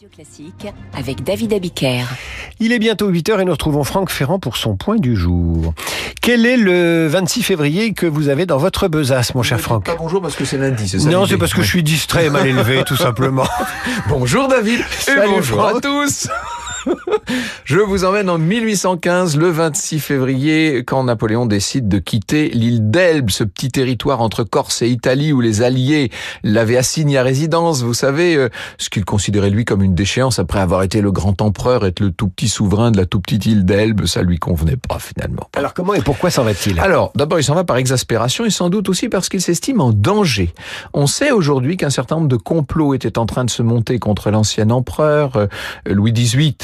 Radio Classique avec David Abiker. Il est bientôt 8h et nous retrouvons Franck Ferrand pour son point du jour. Quel est le 26 février que vous avez dans votre besace, mon cher Ne Franck Pas bonjour parce que c'est lundi, c'est ça Non, c'est parce que je suis distrait et mal élevé, tout simplement. Bonjour David et Salut, bonjour Franck. à tous. Je vous emmène en 1815, le 26 février, quand Napoléon décide de quitter l'île d'Elbe, ce petit territoire entre Corse et Italie où les Alliés l'avaient assigné à résidence. Vous savez, euh, ce qu'il considérait lui comme une déchéance après avoir été le grand empereur, être le tout petit souverain de la tout petite île d'Elbe, ça lui convenait pas finalement. Alors comment et pourquoi s'en va-t-il? Alors, d'abord, il s'en va par exaspération et sans doute aussi parce qu'il s'estime en danger. On sait aujourd'hui qu'un certain nombre de complots étaient en train de se monter contre l'ancien empereur. Euh, Louis XVIII,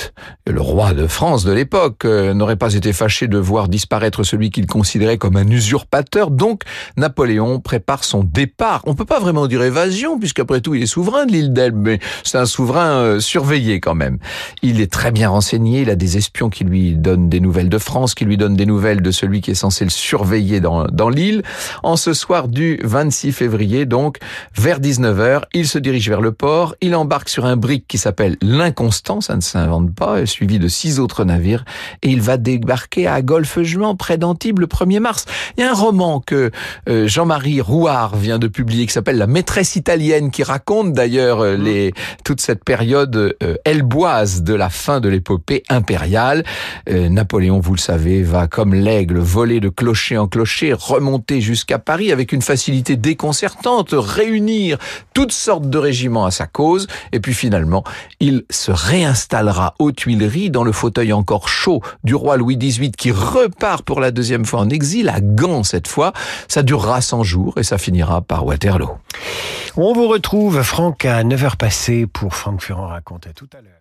le roi de France de l'époque, euh, n'aurait pas été fâché de voir disparaître celui qu'il considérait comme un usurpateur. Donc, Napoléon prépare son départ. On peut pas vraiment dire évasion, puisqu'après tout, il est souverain de l'île d'Elbe, mais c'est un souverain euh, surveillé quand même. Il est très bien renseigné, il a des espions qui lui donnent des nouvelles de France, qui lui donnent des nouvelles de celui qui est censé le surveiller dans, dans l'île. En ce soir du 26 février, donc, vers 19h, il se dirige vers le port, il embarque sur un brick qui s'appelle l'Inconstant, ça ne s'invente pas, suivi de six autres navires, et il va débarquer à Golfe-Juan, près d'Antibes, le 1er mars. Il y a un roman que euh, Jean-Marie Rouard vient de publier qui s'appelle La maîtresse italienne, qui raconte d'ailleurs euh, les toute cette période euh, elboise de la fin de l'épopée impériale. Euh, Napoléon, vous le savez, va comme l'aigle voler de clocher en clocher, remonter jusqu'à Paris avec une facilité déconcertante, réunir toutes sortes de régiments à sa cause, et puis finalement, il se réinstallera aux Tuileries dans le fauteuil encore chaud du roi Louis XVIII qui repart pour la deuxième fois en exil, à Gand cette fois. Ça durera 100 jours et ça finira par Waterloo. On vous retrouve, Franck, à 9h passées pour Franck Ferrand raconte. À tout à l'heure.